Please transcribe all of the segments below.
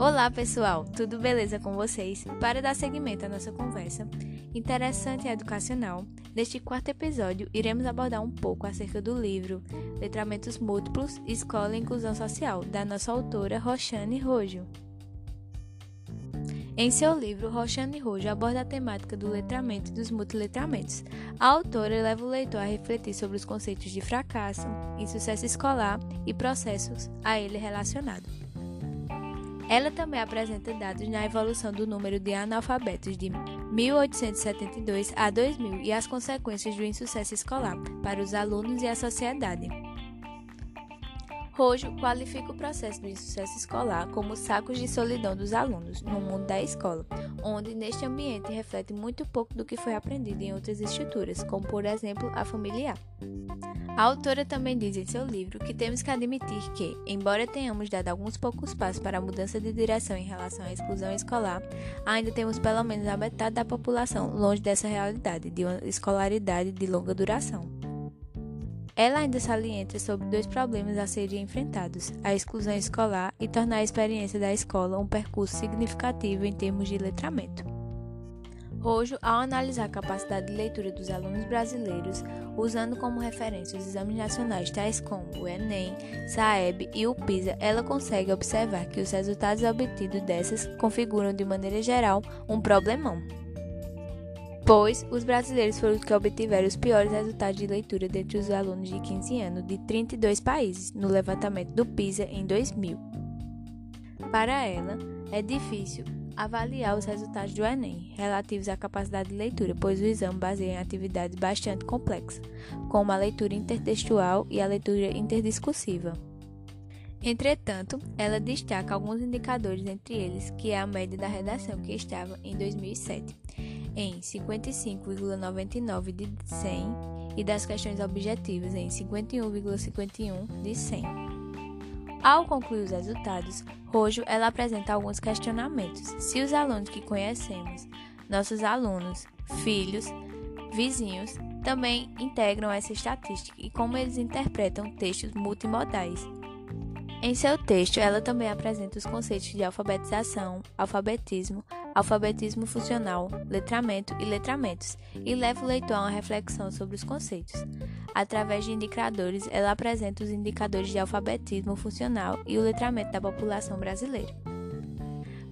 Olá, pessoal! Tudo beleza com vocês? Para dar seguimento à nossa conversa interessante e educacional, neste quarto episódio iremos abordar um pouco acerca do livro Letramentos Múltiplos Escola e Inclusão Social, da nossa autora Roxane Rojo. Em seu livro, Roxane Rojo aborda a temática do letramento e dos multiletramentos. A autora leva o leitor a refletir sobre os conceitos de fracasso, insucesso escolar e processos a ele relacionados. Ela também apresenta dados na evolução do número de analfabetos de 1872 a 2000 e as consequências do insucesso escolar para os alunos e a sociedade. Rojo qualifica o processo do insucesso escolar como sacos de solidão dos alunos no mundo da escola, onde neste ambiente reflete muito pouco do que foi aprendido em outras estruturas, como por exemplo a familiar. A autora também diz em seu livro que temos que admitir que, embora tenhamos dado alguns poucos passos para a mudança de direção em relação à exclusão escolar, ainda temos pelo menos a metade da população longe dessa realidade de uma escolaridade de longa duração. Ela ainda salienta sobre dois problemas a serem enfrentados: a exclusão escolar e tornar a experiência da escola um percurso significativo em termos de letramento. Rojo, ao analisar a capacidade de leitura dos alunos brasileiros, usando como referência os exames nacionais tais como o Enem, SAEB e o PISA, ela consegue observar que os resultados obtidos dessas configuram de maneira geral um problemão pois os brasileiros foram os que obtiveram os piores resultados de leitura dentre os alunos de 15 anos de 32 países no levantamento do PISA em 2000. Para ela, é difícil avaliar os resultados do Enem relativos à capacidade de leitura, pois o exame baseia em atividades bastante complexas, como a leitura intertextual e a leitura interdiscursiva. Entretanto, ela destaca alguns indicadores entre eles, que é a média da redação que estava em 2007 em 55,99 de 100 e das questões objetivas em 51,51 de 100. Ao concluir os resultados, Rojo ela apresenta alguns questionamentos. Se os alunos que conhecemos, nossos alunos, filhos, vizinhos, também integram essa estatística e como eles interpretam textos multimodais. Em seu texto, ela também apresenta os conceitos de alfabetização, alfabetismo, alfabetismo funcional, letramento e letramentos, e leva o leitor a uma reflexão sobre os conceitos. Através de indicadores, ela apresenta os indicadores de alfabetismo funcional e o letramento da população brasileira.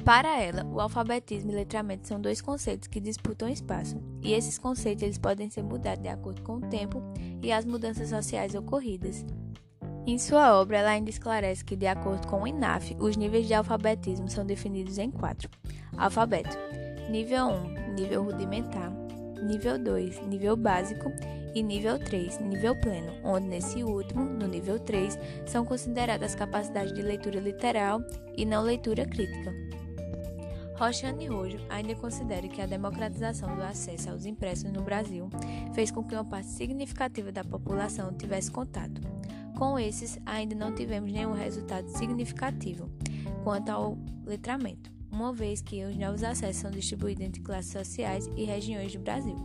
Para ela, o alfabetismo e letramento são dois conceitos que disputam espaço, e esses conceitos eles podem ser mudados de acordo com o tempo e as mudanças sociais ocorridas. Em sua obra, ela ainda esclarece que, de acordo com o INAF, os níveis de alfabetismo são definidos em quatro: alfabeto, nível 1, nível rudimentar, nível 2, nível básico. E nível 3, nível pleno, onde nesse último, no nível 3, são consideradas capacidades de leitura literal e não leitura crítica. Roxane Rojo ainda considera que a democratização do acesso aos impressos no Brasil fez com que uma parte significativa da população tivesse contato com esses, ainda não tivemos nenhum resultado significativo quanto ao letramento, uma vez que os novos acessos são distribuídos entre classes sociais e regiões do Brasil.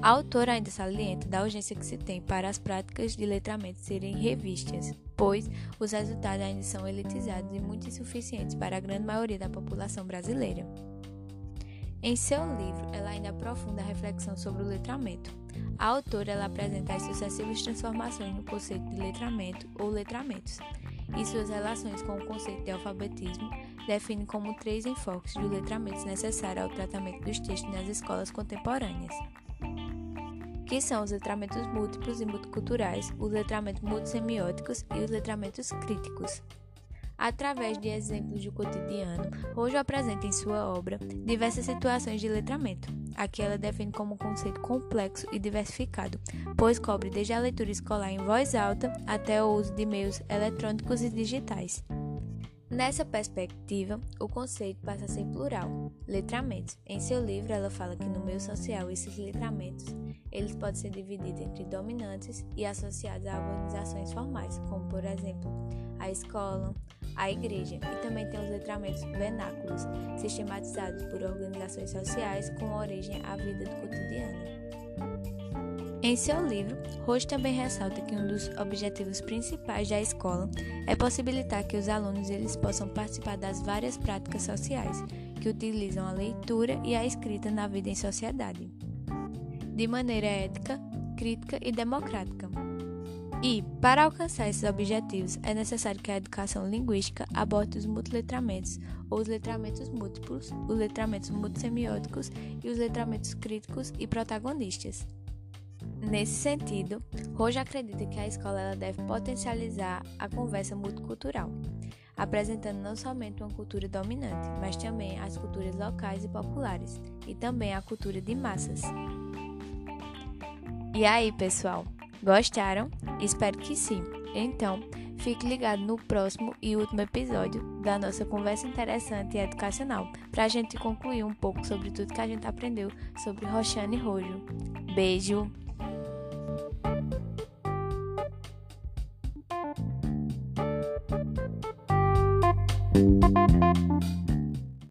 A autora ainda salienta da urgência que se tem para as práticas de letramento serem revistas, pois os resultados ainda são elitizados e muito insuficientes para a grande maioria da população brasileira. Em seu livro, ela ainda aprofunda a reflexão sobre o letramento. A autora ela apresenta as sucessivas transformações no conceito de letramento ou letramentos e suas relações com o conceito de alfabetismo define como três enfoques do letramento necessário ao tratamento dos textos nas escolas contemporâneas, que são os letramentos múltiplos e multiculturais, os letramentos multissemióticos e os letramentos críticos. Através de exemplos do cotidiano, Rojo apresenta em sua obra diversas situações de letramento. Aqui ela define como um conceito complexo e diversificado, pois cobre desde a leitura escolar em voz alta até o uso de meios eletrônicos e digitais. Nessa perspectiva, o conceito passa a ser plural, letramentos. Em seu livro, ela fala que no meio social esses letramentos eles podem ser divididos entre dominantes e associados a organizações formais, como por exemplo a escola, a igreja, e também tem os letramentos vernáculos, sistematizados por organizações sociais com origem à vida do cotidiano. Em seu livro, Roche também ressalta que um dos objetivos principais da escola é possibilitar que os alunos eles possam participar das várias práticas sociais que utilizam a leitura e a escrita na vida em sociedade, de maneira ética, crítica e democrática. E, para alcançar esses objetivos, é necessário que a educação linguística aborde os multiletramentos, ou os letramentos múltiplos, os letramentos multissemióticos e os letramentos críticos e protagonistas. Nesse sentido, Roja acredita que a escola deve potencializar a conversa multicultural, apresentando não somente uma cultura dominante, mas também as culturas locais e populares, e também a cultura de massas. E aí, pessoal, gostaram? Espero que sim. Então, fique ligado no próximo e último episódio da nossa conversa interessante e educacional, para a gente concluir um pouco sobre tudo que a gente aprendeu sobre Roxane Rojo. Beijo!